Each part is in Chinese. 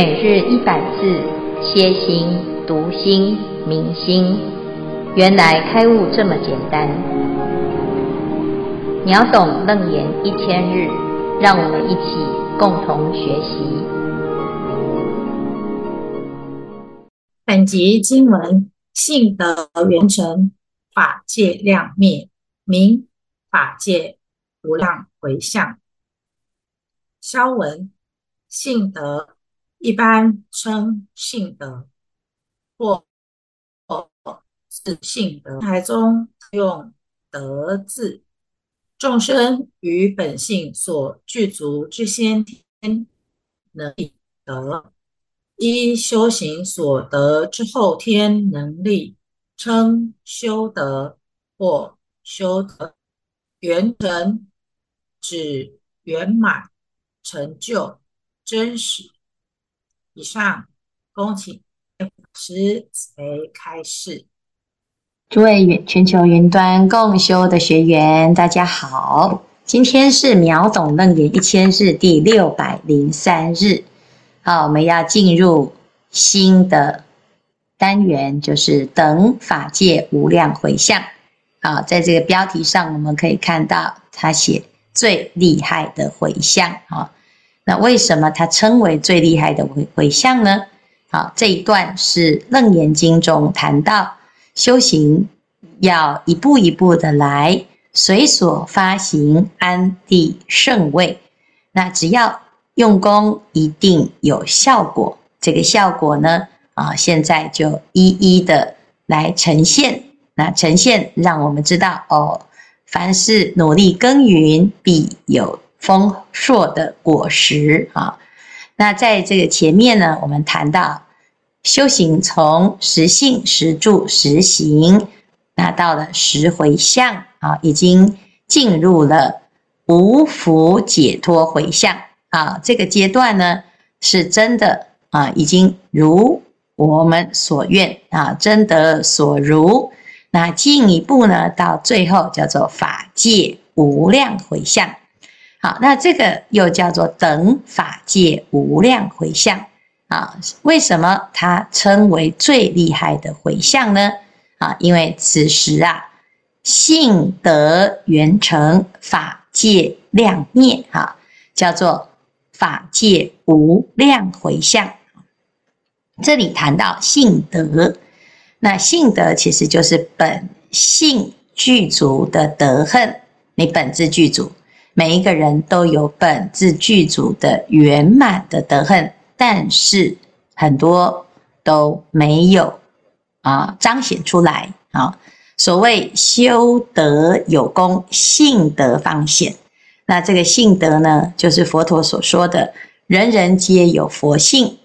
每日一百字，歇心、读心、明心，原来开悟这么简单。秒懂楞严一千日，让我们一起共同学习。本集经文：性德圆成，法界量灭，明法界无量回向。消文：性德。一般称性德，或或是性德。台中用德字，众生于本性所具足之先天能力德，依修行所得之后天能力，称修德或修德。圆成指圆满成就真实。以上，恭请老师慈开示。诸位全球云端共修的学员，大家好，今天是秒懂楞严一千日第六百零三日。好，我们要进入新的单元，就是等法界无量回向。好，在这个标题上，我们可以看到他写最厉害的回向。啊。那为什么它称为最厉害的回回向呢？好，这一段是《楞严经》中谈到修行要一步一步的来，随所发行安立胜位。那只要用功，一定有效果。这个效果呢，啊，现在就一一的来呈现。那呈现让我们知道哦，凡是努力耕耘，必有。丰硕的果实啊，那在这个前面呢，我们谈到修行从实性、实住、实行，那到了实回向啊，已经进入了无福解脱回向啊。这个阶段呢，是真的啊，已经如我们所愿啊，真得所如。那进一步呢，到最后叫做法界无量回向。那这个又叫做等法界无量回向啊？为什么它称为最厉害的回向呢？啊，因为此时啊，性德圆成，法界量灭，哈，叫做法界无量回向。这里谈到性德，那性德其实就是本性具足的德恨，你本自具足。每一个人都有本自具足的圆满的德行，但是很多都没有啊彰显出来啊。所谓修德有功，性德方显。那这个性德呢，就是佛陀所说的，人人皆有佛性。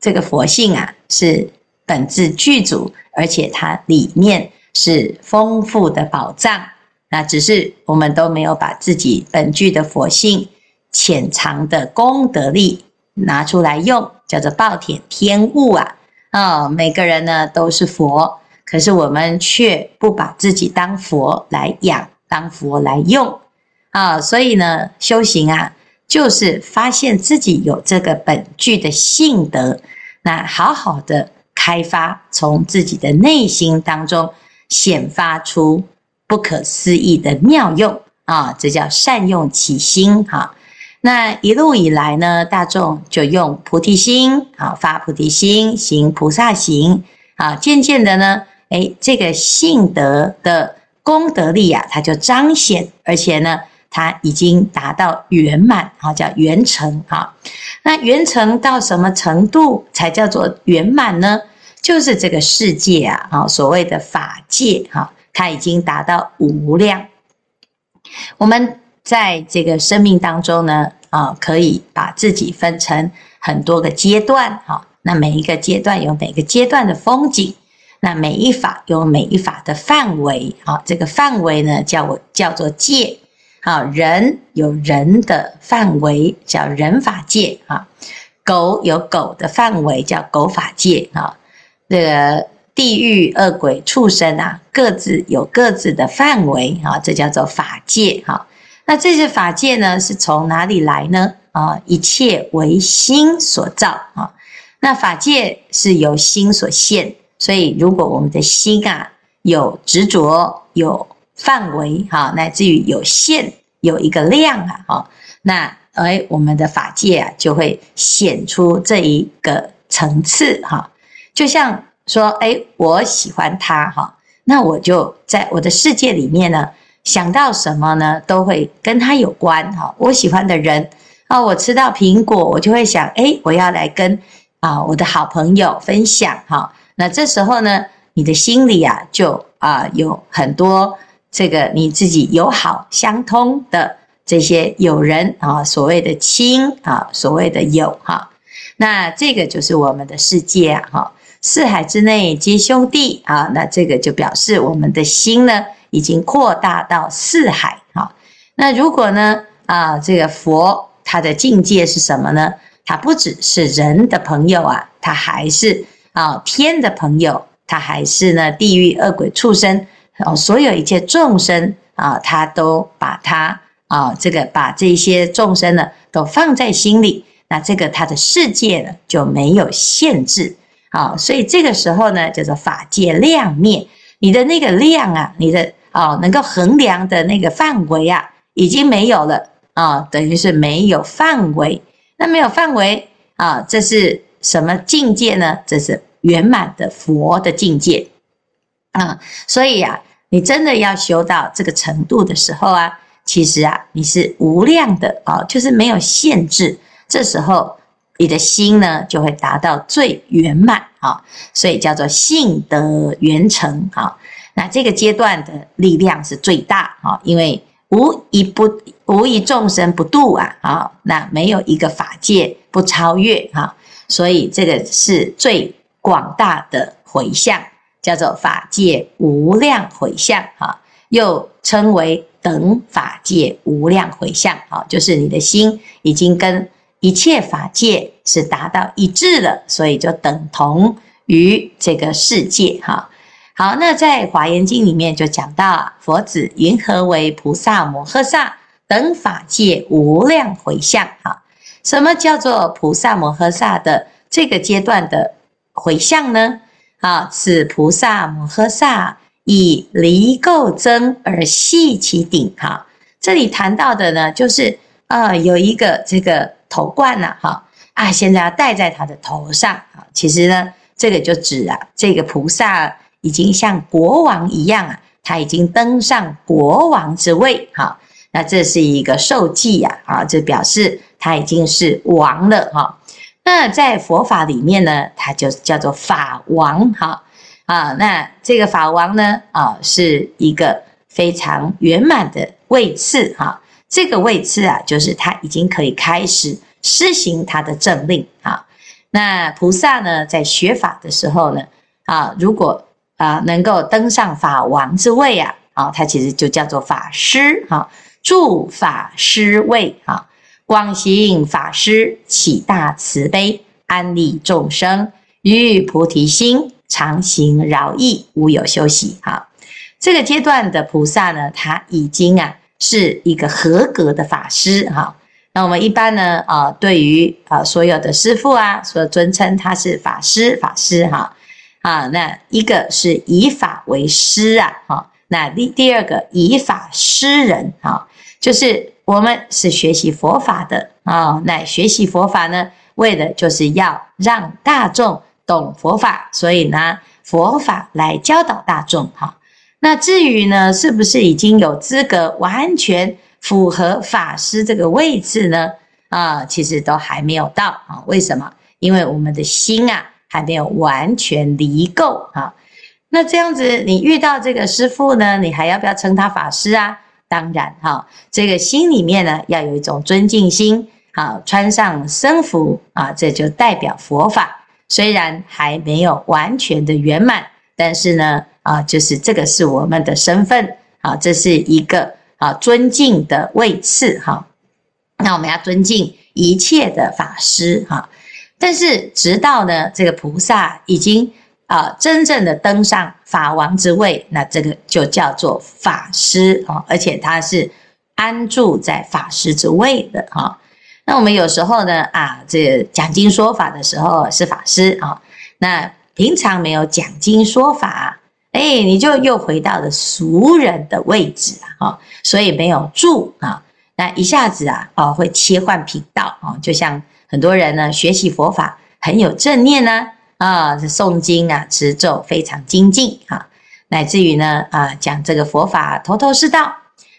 这个佛性啊，是本自具足，而且它里面是丰富的宝藏。那只是我们都没有把自己本具的佛性、潜藏的功德力拿出来用，叫做暴殄天物啊！啊、哦，每个人呢都是佛，可是我们却不把自己当佛来养，当佛来用啊、哦！所以呢，修行啊，就是发现自己有这个本具的性德，那好好的开发，从自己的内心当中显发出。不可思议的妙用啊，这叫善用其心哈。那一路以来呢，大众就用菩提心啊，发菩提心，行菩萨行啊，渐渐的呢，诶，这个性德的功德力啊，它就彰显，而且呢，它已经达到圆满啊，叫圆成啊。那圆成到什么程度才叫做圆满呢？就是这个世界啊，啊，所谓的法界哈。它已经达到无量。我们在这个生命当中呢，啊，可以把自己分成很多个阶段，哈。那每一个阶段有每个阶段的风景，那每一法有每一法的范围，啊，这个范围呢，叫我叫做界，啊，人有人的范围，叫人法界，啊，狗有狗的范围，叫狗法界，啊，这个。地狱、恶鬼、畜生啊，各自有各自的范围啊，这叫做法界哈。那这些法界呢，是从哪里来呢？啊，一切为心所造啊。那法界是由心所现，所以如果我们的心啊有执着、有范围哈，乃至于有限、有一个量啊，哈，那哎，我们的法界啊就会显出这一个层次哈。就像说，哎，我喜欢他哈，那我就在我的世界里面呢，想到什么呢，都会跟他有关哈。我喜欢的人啊，我吃到苹果，我就会想，哎，我要来跟啊我的好朋友分享哈。那这时候呢，你的心里啊，就啊有很多这个你自己友好相通的这些友人啊，所谓的亲啊，所谓的友哈。那这个就是我们的世界哈。四海之内皆兄弟啊，那这个就表示我们的心呢，已经扩大到四海啊。那如果呢啊，这个佛他的境界是什么呢？他不只是人的朋友啊，他还是啊天的朋友，他还是呢地狱恶鬼畜生哦，所有一切众生啊，他都把他啊这个把这些众生呢都放在心里，那这个他的世界呢就没有限制。好，所以这个时候呢，叫做法界量灭，你的那个量啊，你的哦，能够衡量的那个范围啊，已经没有了啊，等于是没有范围。那没有范围啊，这是什么境界呢？这是圆满的佛的境界啊。所以啊，你真的要修到这个程度的时候啊，其实啊，你是无量的啊，就是没有限制。这时候。你的心呢，就会达到最圆满啊，所以叫做性德圆成啊。那这个阶段的力量是最大啊，因为无一不无一众生不度啊啊，那没有一个法界不超越啊，所以这个是最广大的回向，叫做法界无量回向啊，又称为等法界无量回向啊，就是你的心已经跟。一切法界是达到一致的，所以就等同于这个世界哈。好，那在华严经里面就讲到啊，佛子云何为菩萨摩诃萨等法界无量回向哈？什么叫做菩萨摩诃萨的这个阶段的回向呢？啊，此菩萨摩诃萨以离垢增而系其顶哈。这里谈到的呢，就是啊，有一个这个。头冠呐，哈啊，现在要戴在他的头上啊。其实呢，这个就指啊，这个菩萨已经像国王一样啊，他已经登上国王之位哈。那这是一个受记呀，啊，这表示他已经是王了哈。那在佛法里面呢，他就叫做法王哈啊。那这个法王呢，啊，是一个非常圆满的位次哈。这个位次啊，就是他已经可以开始施行他的政令啊。那菩萨呢，在学法的时候呢，啊，如果啊能够登上法王之位啊，啊，他其实就叫做法师哈，住法师位哈，广行法师，起大慈悲，安利众生，于菩提心，常行饶益，无有休息哈。这个阶段的菩萨呢，他已经啊。是一个合格的法师哈，那我们一般呢啊，对于啊所有的师父啊，所尊称他是法师法师哈。啊，那一个是以法为师啊哈，那第第二个以法师人哈，就是我们是学习佛法的啊，那学习佛法呢，为的就是要让大众懂佛法，所以呢，佛法来教导大众哈。那至于呢，是不是已经有资格完全符合法师这个位置呢？啊，其实都还没有到啊。为什么？因为我们的心啊，还没有完全离垢啊。那这样子，你遇到这个师父呢，你还要不要称他法师啊？当然哈，这个心里面呢，要有一种尊敬心啊。穿上僧服啊，这就代表佛法。虽然还没有完全的圆满，但是呢。啊，就是这个是我们的身份啊，这是一个啊尊敬的位次哈。那我们要尊敬一切的法师哈。但是直到呢，这个菩萨已经啊真正的登上法王之位，那这个就叫做法师啊，而且他是安住在法师之位的哈。那我们有时候呢，啊，这讲经说法的时候是法师啊，那平常没有讲经说法，哎，你就又回到了俗人的位置啊，所以没有住啊，那一下子啊，哦，会切换频道啊，就像很多人呢学习佛法很有正念呢，啊，诵经啊持咒非常精进啊，乃至于呢啊讲这个佛法头头是道，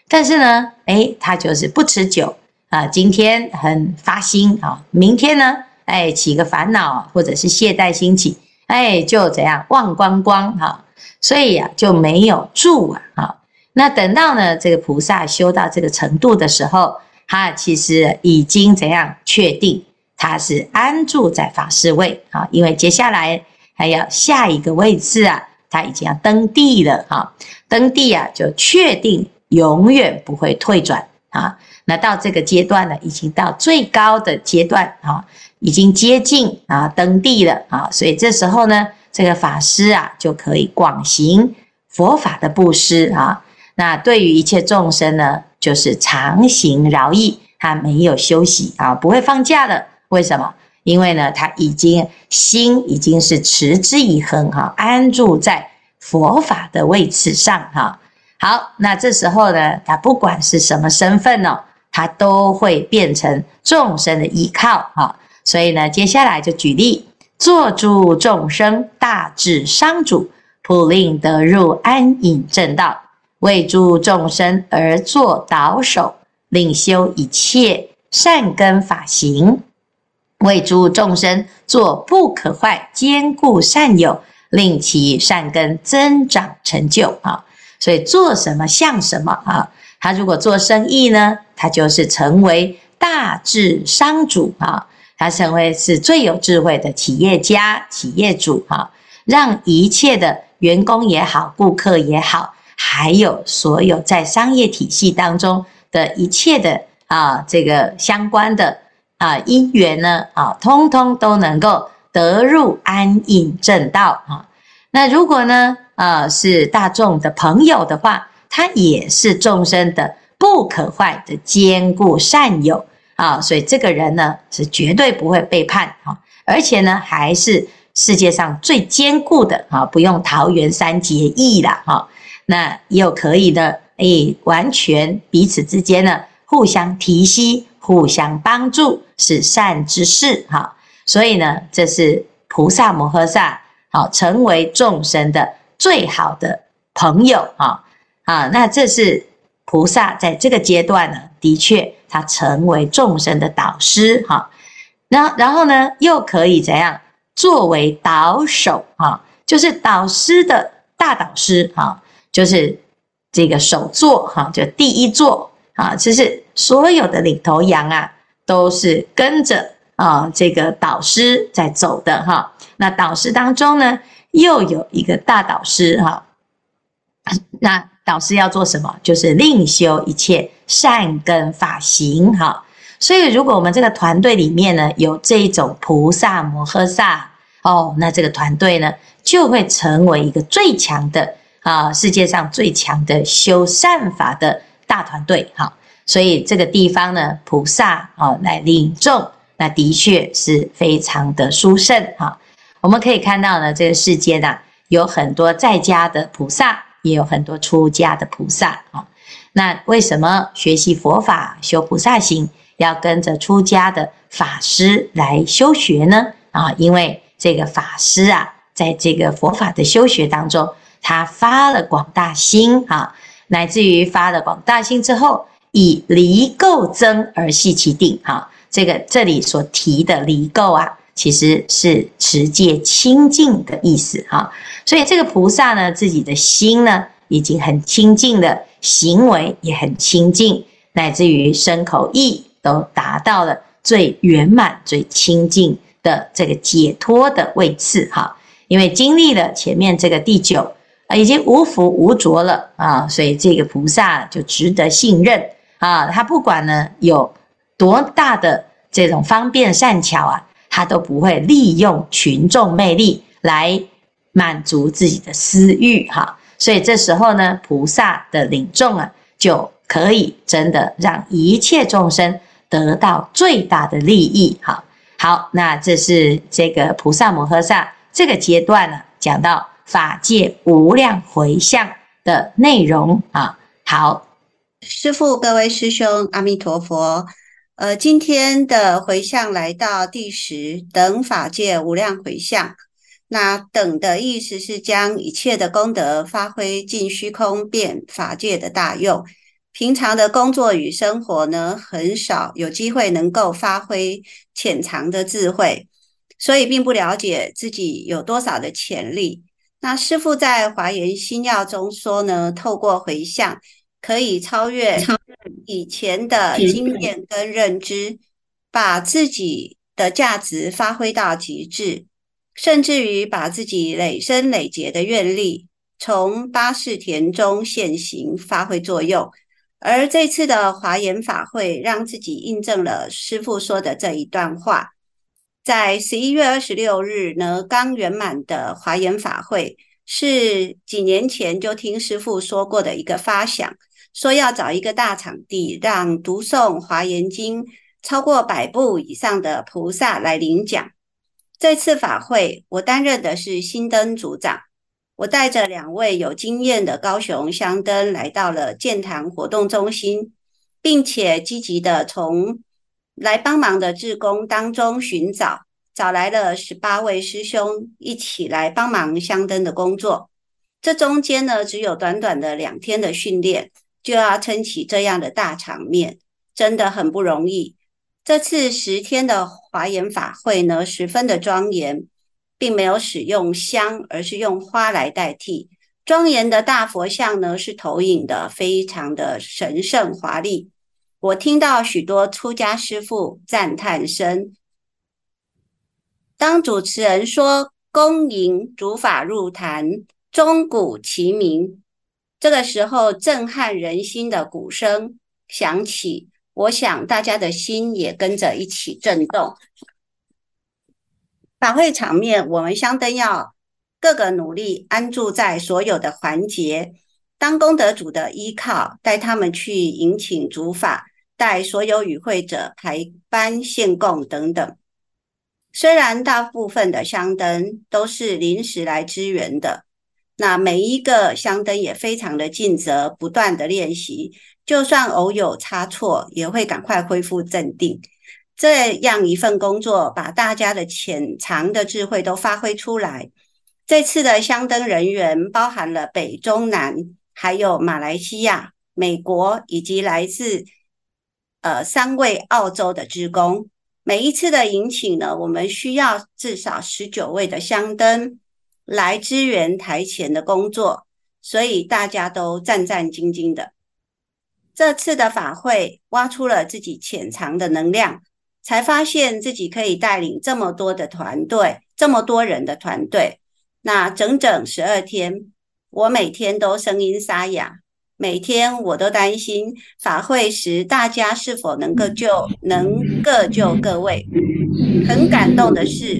但是呢，哎，他就是不持久。啊，今天很发心啊，明天呢，哎，起个烦恼或者是懈怠兴起，哎，就怎样忘光光哈，所以呀、就没有住啊，那等到呢这个菩萨修到这个程度的时候，他其实已经怎样确定他是安住在法师位啊，因为接下来还要下一个位置啊，他已经要登地了啊，登地啊就确定永远不会退转啊。那到这个阶段呢，已经到最高的阶段啊，已经接近啊登地了啊，所以这时候呢，这个法师啊就可以广行佛法的布施啊。那对于一切众生呢，就是常行饶益，他没有休息啊，不会放假的。为什么？因为呢，他已经心已经是持之以恒哈，安住在佛法的位置上哈。好，那这时候呢，他不管是什么身份呢？他都会变成众生的依靠，哈，所以呢，接下来就举例，作诸众生大智商主，普令得入安隐正道，为诸众生而作导首，令修一切善根法行，为诸众生作不可坏坚固善友，令其善根增长成就，啊，所以做什么像什么，啊。他如果做生意呢，他就是成为大智商主啊，他成为是最有智慧的企业家、企业主哈，让一切的员工也好、顾客也好，还有所有在商业体系当中的一切的啊，这个相关的啊因缘呢啊，通通都能够得入安隐正道啊。那如果呢啊是大众的朋友的话，他也是众生的不可坏的坚固善友啊，所以这个人呢是绝对不会背叛啊，而且呢还是世界上最坚固的啊，不用桃园三结义了哈，那又可以的，诶，完全彼此之间呢互相提携、互相帮助，是善之事哈，所以呢这是菩萨摩诃萨好成为众生的最好的朋友啊。啊，那这是菩萨在这个阶段呢，的确他成为众生的导师哈。那然后呢，又可以怎样作为导首哈，就是导师的大导师哈，就是这个首座哈，就第一座啊，就是所有的领头羊啊，都是跟着啊这个导师在走的哈。那导师当中呢，又有一个大导师哈，那。导师要做什么？就是另修一切善根法行，哈。所以，如果我们这个团队里面呢，有这一种菩萨摩诃萨哦，那这个团队呢，就会成为一个最强的啊，世界上最强的修善法的大团队，哈。所以，这个地方呢，菩萨哦来领众，那的确是非常的殊胜，哈。我们可以看到呢，这个世间呐，有很多在家的菩萨。也有很多出家的菩萨啊，那为什么学习佛法、修菩萨行要跟着出家的法师来修学呢？啊，因为这个法师啊，在这个佛法的修学当中，他发了广大心啊，乃至于发了广大心之后，以离垢增而系其定。哈，这个这里所提的离垢啊，其实是持戒清净的意思哈。所以这个菩萨呢，自己的心呢已经很清净了，行为也很清净，乃至于身口意都达到了最圆满、最清净的这个解脱的位次哈。因为经历了前面这个第九啊，已经无福无浊了啊，所以这个菩萨就值得信任啊。他不管呢有多大的这种方便善巧啊，他都不会利用群众魅力来。满足自己的私欲，哈，所以这时候呢，菩萨的领众啊，就可以真的让一切众生得到最大的利益。好，好，那这是这个菩萨摩诃萨这个阶段呢，讲到法界无量回向的内容啊。好，师父，各位师兄，阿弥陀佛。呃，今天的回向来到第十等法界无量回向。那等的意思是将一切的功德发挥尽虚空遍法界的大用。平常的工作与生活呢，很少有机会能够发挥潜藏的智慧，所以并不了解自己有多少的潜力。那师父在《华严心要》中说呢，透过回向可以超越以前的经验跟认知，把自己的价值发挥到极致。甚至于把自己累生累劫的愿力，从八识田中现行发挥作用。而这次的华严法会，让自己印证了师父说的这一段话。在十一月二十六日呢，刚圆满的华严法会，是几年前就听师父说过的一个发想，说要找一个大场地，让读诵华严经超过百部以上的菩萨来领奖。这次法会，我担任的是新灯组长。我带着两位有经验的高雄香灯来到了建堂活动中心，并且积极的从来帮忙的志工当中寻找，找来了十八位师兄一起来帮忙香灯的工作。这中间呢，只有短短的两天的训练，就要撑起这样的大场面，真的很不容易。这次十天的华严法会呢，十分的庄严，并没有使用香，而是用花来代替。庄严的大佛像呢，是投影的，非常的神圣华丽。我听到许多出家师父赞叹声。当主持人说“恭迎主法入坛，钟鼓齐鸣”，这个时候震撼人心的鼓声响起。我想大家的心也跟着一起震动。法会场面，我们香灯要各个努力安住在所有的环节，当功德主的依靠，带他们去迎请主法，带所有与会者排班献供等等。虽然大部分的香灯都是临时来支援的，那每一个香灯也非常的尽责，不断的练习。就算偶有差错，也会赶快恢复镇定。这样一份工作，把大家的潜藏的智慧都发挥出来。这次的香灯人员包含了北、中、南，还有马来西亚、美国以及来自呃三位澳洲的职工。每一次的迎请呢，我们需要至少十九位的香灯来支援台前的工作，所以大家都战战兢兢的。这次的法会挖出了自己潜藏的能量，才发现自己可以带领这么多的团队，这么多人的团队。那整整十二天，我每天都声音沙哑，每天我都担心法会时大家是否能够救，能各救各位。很感动的是，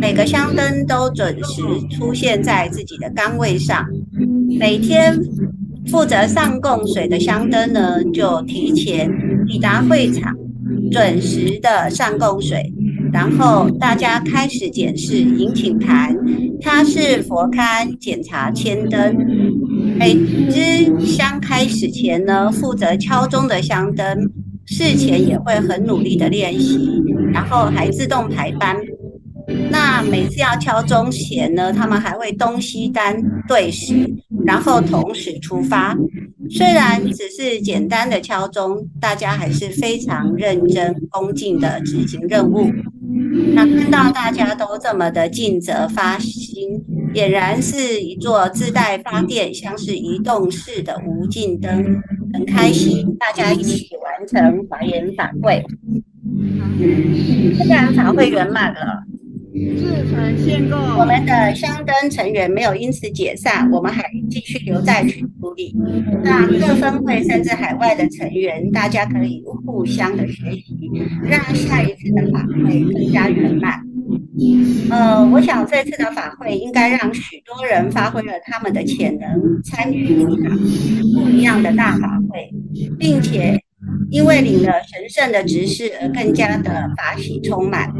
每个香灯都准时出现在自己的岗位上，每天。负责上供水的香灯呢，就提前抵达会场，准时的上供水，然后大家开始检视引请盘，擦拭佛龛，检查千灯。每支香开始前呢，负责敲钟的香灯，事前也会很努力的练习，然后还自动排班。那每次要敲钟前呢，他们还会东西单对时，然后同时出发。虽然只是简单的敲钟，大家还是非常认真恭敬的执行任务。那看到大家都这么的尽责发心，俨然是一座自带发电、像是移动式的无尽灯，很开心，大家一起完成华严法会。这个法会圆满了。自成献供，我们的香灯成员没有因此解散，我们还继续留在群组里。那各分会甚至海外的成员，大家可以互相的学习，让下一次的法会更加圆满。呃，我想这次的法会应该让许多人发挥了他们的潜能，参与一场不一样的大法会，并且。因为领了神圣的执事而更加的法喜充满。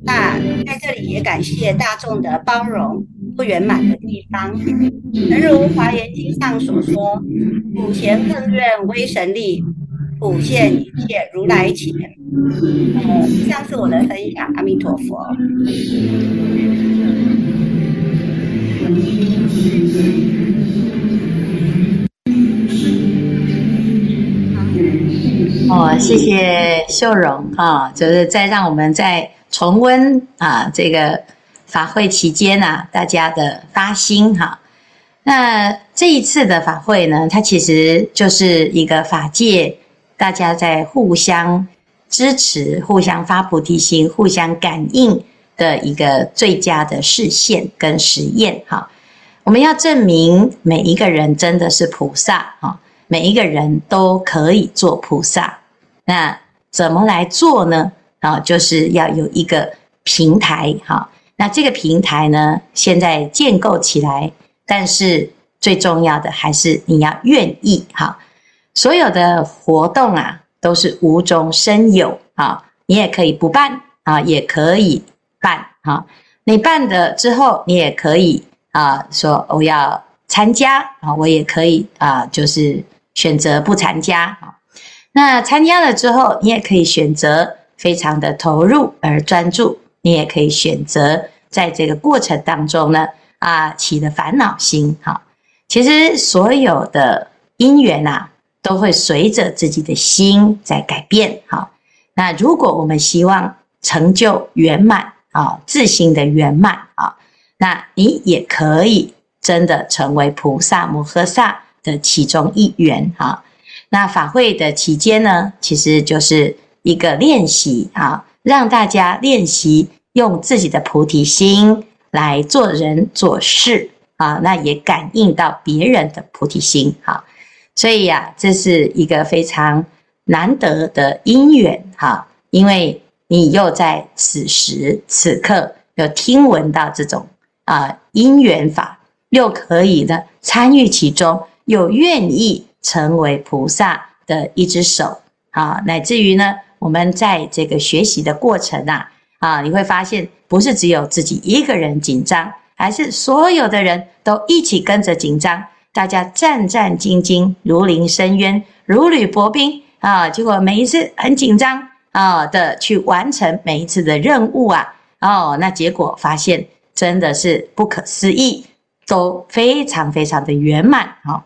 那在这里也感谢大众的包容不圆满的地方，诚如《华严经》上所说：“普贤更愿威神力，普现一切如来前。”呃，以上是我的分享，阿弥陀佛。哦，谢谢秀容啊，就是再让我们再重温啊这个法会期间啊大家的发心哈。那这一次的法会呢，它其实就是一个法界大家在互相支持、互相发菩提心、互相感应的一个最佳的示现跟实验哈。我们要证明每一个人真的是菩萨啊。每一个人都可以做菩萨，那怎么来做呢？啊，就是要有一个平台哈。那这个平台呢，现在建构起来，但是最重要的还是你要愿意哈。所有的活动啊，都是无中生有啊。你也可以不办啊，也可以办哈。你办了之后，你也可以啊，说我要参加啊，我也可以啊，就是。选择不参加啊，那参加了之后，你也可以选择非常的投入而专注，你也可以选择在这个过程当中呢，啊，起了烦恼心，哈，其实所有的因缘啊，都会随着自己的心在改变，哈，那如果我们希望成就圆满啊，自心的圆满啊，那你也可以真的成为菩萨摩诃萨。的其中一员哈，那法会的期间呢，其实就是一个练习啊，让大家练习用自己的菩提心来做人做事啊，那也感应到别人的菩提心哈，所以呀，这是一个非常难得的因缘哈，因为你又在此时此刻有听闻到这种啊因缘法，又可以呢参与其中。又愿意成为菩萨的一只手啊，乃至于呢，我们在这个学习的过程啊，啊，你会发现不是只有自己一个人紧张，而是所有的人都一起跟着紧张，大家战战兢兢，如临深渊，如履薄冰啊。结果每一次很紧张啊的去完成每一次的任务啊，哦，那结果发现真的是不可思议，都非常非常的圆满啊。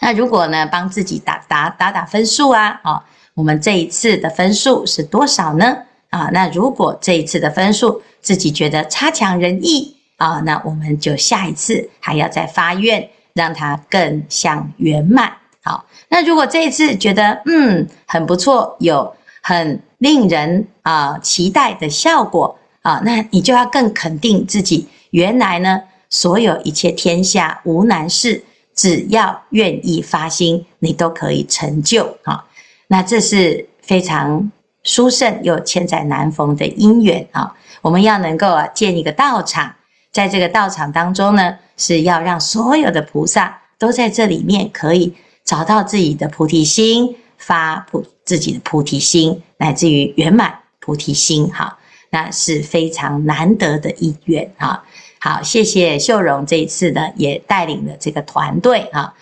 那如果呢，帮自己打打打打分数啊，啊，我们这一次的分数是多少呢？啊，那如果这一次的分数自己觉得差强人意啊，那我们就下一次还要再发愿，让它更像圆满。好，那如果这一次觉得嗯很不错，有很令人啊期待的效果啊，那你就要更肯定自己，原来呢，所有一切天下无难事。只要愿意发心，你都可以成就啊！那这是非常殊胜又千载难逢的因缘啊！我们要能够啊建一个道场，在这个道场当中呢，是要让所有的菩萨都在这里面可以找到自己的菩提心，发菩自己的菩提心，乃至于圆满菩提心哈，那是非常难得的一缘啊！好，谢谢秀荣这一次呢，也带领了这个团队啊。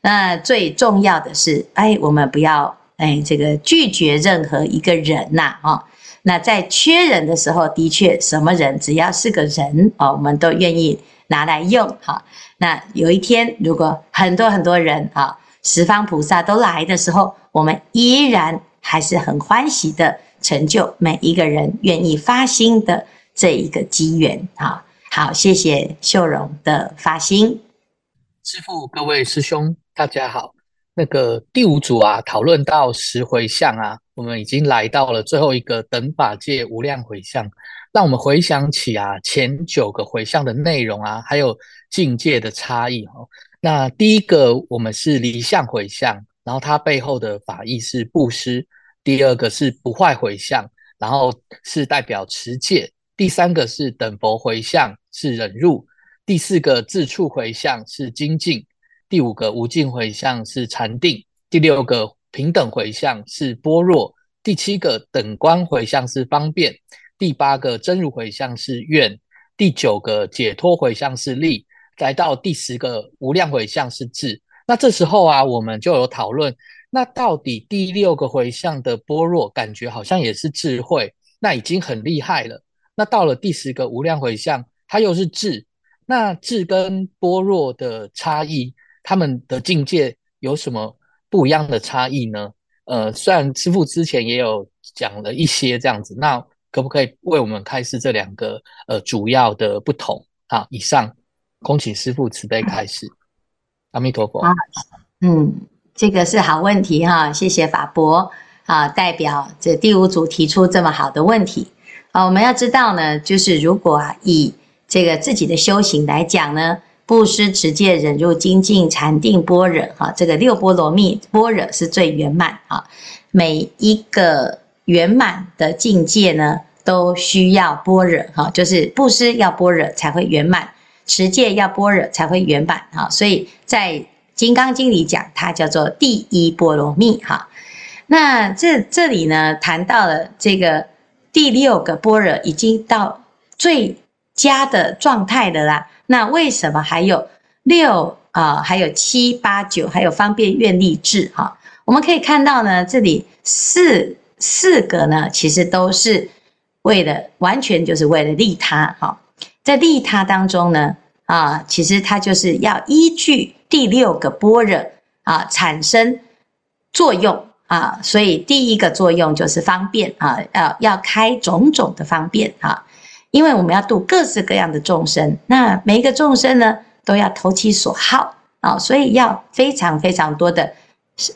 那最重要的是，哎，我们不要哎这个拒绝任何一个人呐啊。那在缺人的时候，的确什么人只要是个人哦，我们都愿意拿来用哈。那有一天，如果很多很多人啊，十方菩萨都来的时候，我们依然还是很欢喜的成就每一个人愿意发心的这一个机缘啊。好，谢谢秀荣的发心。师父，各位师兄，大家好。那个第五组啊，讨论到十回向啊，我们已经来到了最后一个等法界无量回向。让我们回想起啊，前九个回向的内容啊，还有境界的差异哈。那第一个我们是离相回向，然后它背后的法义是布施；第二个是不坏回向，然后是代表持戒。第三个是等佛回向，是忍辱；第四个自处回向是精进；第五个无尽回向是禅定；第六个平等回向是般若，第七个等观回向是方便，第八个真如回向是愿，第九个解脱回向是力，来到第十个无量回向是智。那这时候啊，我们就有讨论，那到底第六个回向的般若，感觉好像也是智慧，那已经很厉害了。那到了第十个无量回向，它又是智。那智跟般若的差异，他们的境界有什么不一样的差异呢？呃，虽然师父之前也有讲了一些这样子，那可不可以为我们开示这两个呃主要的不同？好，以上恭请师父慈悲开示。阿弥陀佛。嗯，这个是好问题哈，谢谢法伯啊，代表这第五组提出这么好的问题。啊，我们要知道呢，就是如果啊以这个自己的修行来讲呢，布施、持戒、忍辱、精进、禅定、般若，哈，这个六波罗蜜般若是最圆满啊。每一个圆满的境界呢，都需要般若，哈，就是布施要般若才会圆满，持戒要般若才会圆满，哈。所以在《金刚经》里讲，它叫做第一波罗蜜，哈。那这这里呢，谈到了这个第六个般若，已经到最。佳的状态的啦，那为什么还有六啊，还有七八九，还有方便愿力智哈？我们可以看到呢，这里四四个呢，其实都是为了完全就是为了利他哈。在利他当中呢，啊，其实它就是要依据第六个般若啊产生作用啊，所以第一个作用就是方便啊，要要开种种的方便啊。因为我们要度各式各样的众生，那每一个众生呢，都要投其所好啊，所以要非常非常多的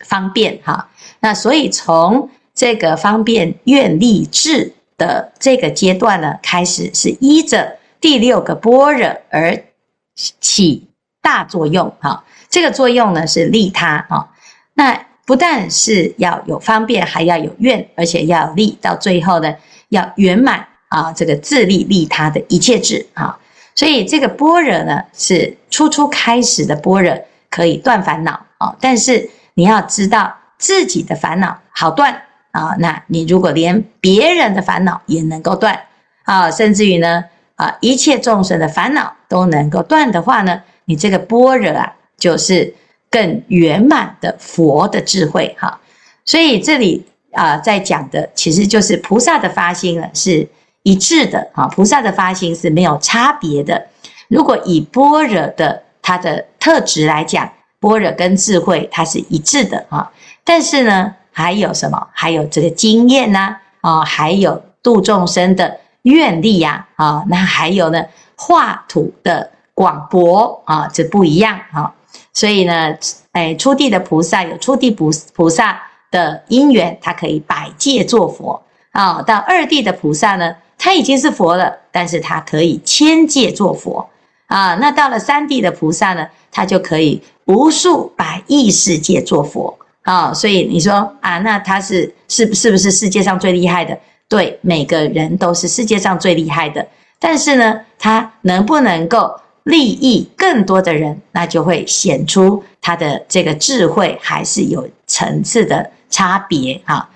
方便哈。那所以从这个方便愿力智的这个阶段呢，开始是依着第六个般若而起大作用哈。这个作用呢是利他啊，那不但是要有方便，还要有愿，而且要有力，到最后呢要圆满。啊，这个自利利他的一切智啊，所以这个般若呢，是初初开始的般若，可以断烦恼啊。但是你要知道自己的烦恼好断啊，那你如果连别人的烦恼也能够断啊，甚至于呢啊，一切众生的烦恼都能够断的话呢，你这个般若啊，就是更圆满的佛的智慧哈。所以这里啊，在讲的其实就是菩萨的发心了，是。一致的啊，菩萨的发心是没有差别的。如果以般若的它的特质来讲，般若跟智慧它是一致的啊。但是呢，还有什么？还有这个经验呐啊，还有度众生的愿力呀啊，那还有呢，化土的广博啊，这不一样啊。所以呢，哎，初地的菩萨有初地菩菩萨的因缘，他可以百界作佛啊。到二地的菩萨呢，他已经是佛了，但是他可以千界做佛啊。那到了三地的菩萨呢，他就可以无数百亿世界做佛啊。所以你说啊，那他是是是不是世界上最厉害的？对，每个人都是世界上最厉害的。但是呢，他能不能够利益更多的人，那就会显出他的这个智慧还是有层次的差别啊。